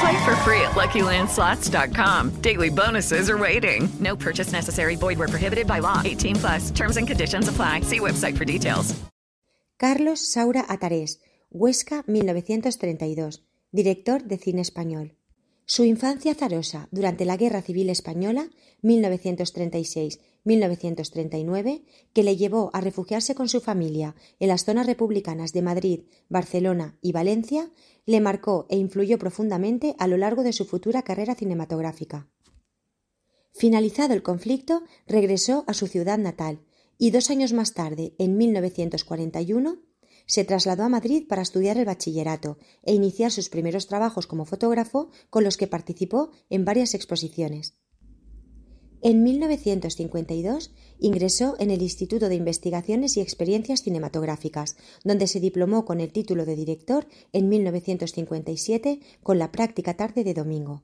Play for free at LuckyLandSlots.com. Daily bonuses are waiting. No purchase necessary. Void where prohibited by law. 18 plus. Terms and conditions apply. See website for details. Carlos Saura Atarés, Huesca, 1932, director de cine español. Su infancia azarosa durante la Guerra Civil Española, 1936-1939, que le llevó a refugiarse con su familia en las zonas republicanas de Madrid, Barcelona y Valencia, le marcó e influyó profundamente a lo largo de su futura carrera cinematográfica. Finalizado el conflicto, regresó a su ciudad natal y dos años más tarde, en 1941, se trasladó a Madrid para estudiar el bachillerato e iniciar sus primeros trabajos como fotógrafo con los que participó en varias exposiciones. En 1952 ingresó en el Instituto de Investigaciones y Experiencias Cinematográficas, donde se diplomó con el título de director en 1957 con la práctica tarde de domingo.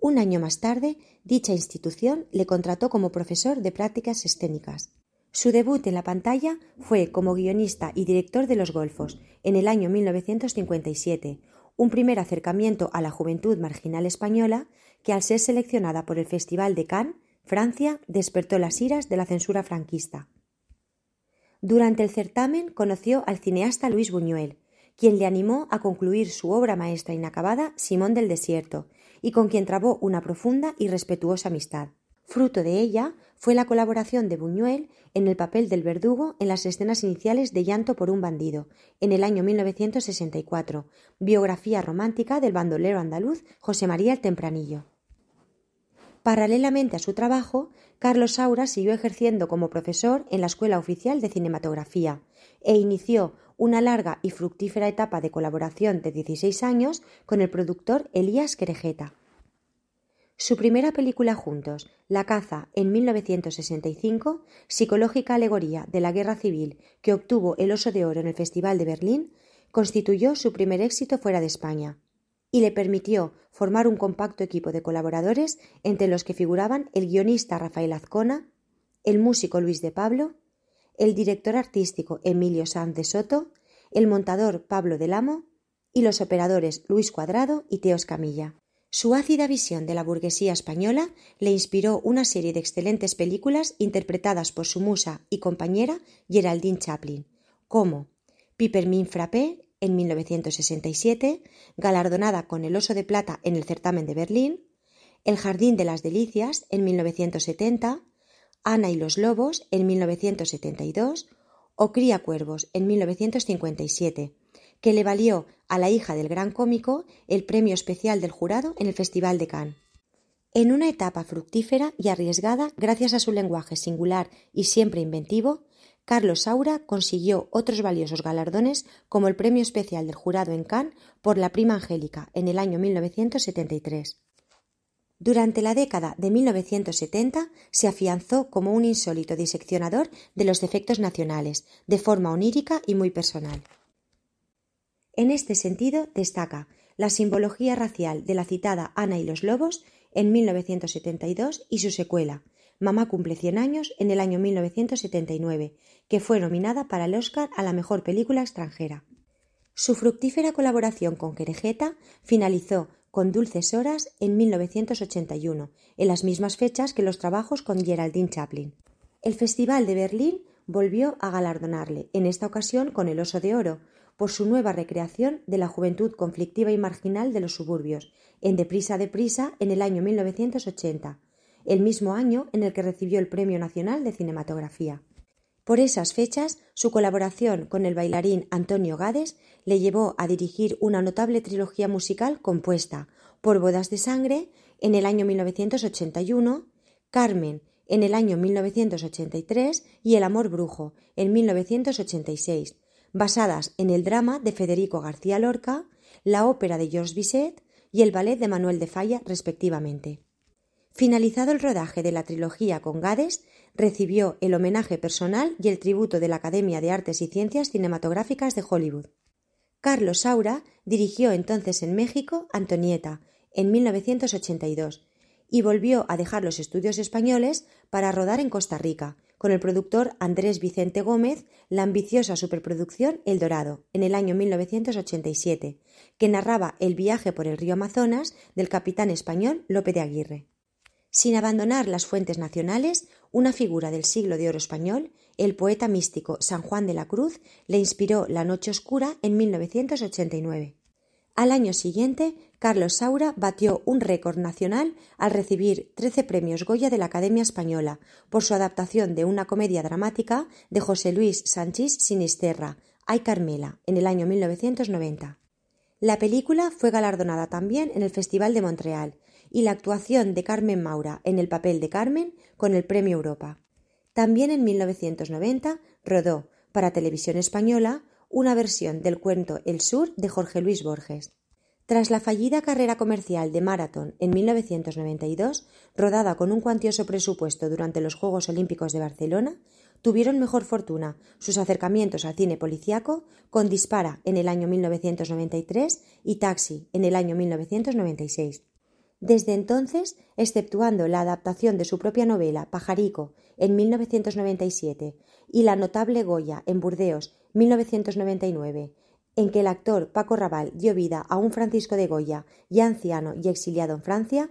Un año más tarde, dicha institución le contrató como profesor de prácticas escénicas. Su debut en la pantalla fue como guionista y director de Los Golfos, en el año 1957, un primer acercamiento a la juventud marginal española que al ser seleccionada por el Festival de Cannes, Francia, despertó las iras de la censura franquista. Durante el certamen conoció al cineasta Luis Buñuel, quien le animó a concluir su obra maestra inacabada Simón del Desierto, y con quien trabó una profunda y respetuosa amistad. Fruto de ella fue la colaboración de Buñuel en el papel del verdugo en las escenas iniciales de Llanto por un bandido, en el año 1964, biografía romántica del bandolero andaluz José María el Tempranillo. Paralelamente a su trabajo, Carlos Saura siguió ejerciendo como profesor en la Escuela Oficial de Cinematografía e inició una larga y fructífera etapa de colaboración de 16 años con el productor Elías Querejeta. Su primera película juntos, La caza, en 1965, psicológica alegoría de la guerra civil que obtuvo el Oso de Oro en el Festival de Berlín, constituyó su primer éxito fuera de España y le permitió formar un compacto equipo de colaboradores entre los que figuraban el guionista Rafael Azcona, el músico Luis de Pablo, el director artístico Emilio Sanz de Soto, el montador Pablo del Amo y los operadores Luis Cuadrado y Teos Camilla. Su ácida visión de la burguesía española le inspiró una serie de excelentes películas interpretadas por su musa y compañera Geraldine Chaplin, como Pipermin Frappé en 1967, galardonada con el Oso de Plata en el certamen de Berlín, El Jardín de las Delicias en 1970, Ana y los Lobos en 1972 o Cría Cuervos en 1957 que le valió a la hija del gran cómico el premio especial del jurado en el Festival de Cannes. En una etapa fructífera y arriesgada gracias a su lenguaje singular y siempre inventivo, Carlos Saura consiguió otros valiosos galardones como el premio especial del jurado en Cannes por La prima Angélica en el año 1973. Durante la década de 1970 se afianzó como un insólito diseccionador de los defectos nacionales, de forma onírica y muy personal. En este sentido destaca la simbología racial de la citada Ana y los Lobos en 1972 y su secuela, Mamá cumple 100 años en el año 1979, que fue nominada para el Oscar a la mejor película extranjera. Su fructífera colaboración con Querejeta finalizó con Dulces Horas en 1981, en las mismas fechas que los trabajos con Geraldine Chaplin. El Festival de Berlín volvió a galardonarle, en esta ocasión con el Oso de Oro, por su nueva recreación de la juventud conflictiva y marginal de los suburbios, en Deprisa, Deprisa, en el año 1980, el mismo año en el que recibió el Premio Nacional de Cinematografía. Por esas fechas, su colaboración con el bailarín Antonio Gades le llevó a dirigir una notable trilogía musical compuesta por Bodas de Sangre en el año 1981, Carmen en el año 1983 y El Amor Brujo en 1986, basadas en el drama de Federico García Lorca, la ópera de Georges Bizet y el ballet de Manuel de Falla, respectivamente. Finalizado el rodaje de la trilogía con Gades, recibió el homenaje personal y el tributo de la Academia de Artes y Ciencias Cinematográficas de Hollywood. Carlos Saura dirigió entonces en México Antonieta, en 1982, y volvió a dejar los estudios españoles para rodar en Costa Rica, con el productor Andrés Vicente Gómez la ambiciosa superproducción El Dorado, en el año 1987, que narraba el viaje por el río Amazonas del capitán español Lope de Aguirre. Sin abandonar las fuentes nacionales, una figura del siglo de oro español, el poeta místico San Juan de la Cruz le inspiró La Noche Oscura en 1989. Al año siguiente, Carlos Saura batió un récord nacional al recibir trece premios Goya de la Academia Española por su adaptación de una comedia dramática de José Luis Sánchez Sinisterra, Ay Carmela, en el año 1990. La película fue galardonada también en el Festival de Montreal y la actuación de Carmen Maura en el papel de Carmen con el Premio Europa. También en 1990 rodó, para Televisión Española, una versión del cuento El Sur de Jorge Luis Borges. Tras la fallida carrera comercial de Marathon en 1992, rodada con un cuantioso presupuesto durante los Juegos Olímpicos de Barcelona, tuvieron mejor fortuna sus acercamientos al cine policiaco con Dispara en el año 1993 y Taxi en el año 1996. Desde entonces, exceptuando la adaptación de su propia novela Pajarico en 1997 y la notable Goya en Burdeos 1999, en que el actor Paco Raval dio vida a un Francisco de Goya ya anciano y exiliado en Francia,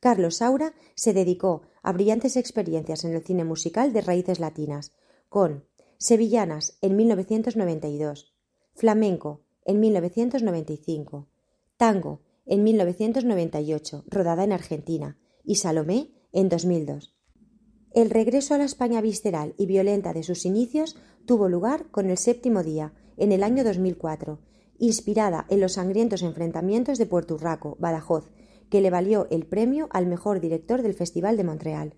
Carlos Saura se dedicó a brillantes experiencias en el cine musical de raíces latinas, con Sevillanas en 1992, Flamenco en 1995, Tango en 1998, rodada en Argentina, y Salomé en 2002. El regreso a la España visceral y violenta de sus inicios tuvo lugar con el séptimo día, en el año 2004, inspirada en los sangrientos enfrentamientos de Puerto Urraco, Badajoz, que le valió el premio al mejor director del Festival de Montreal.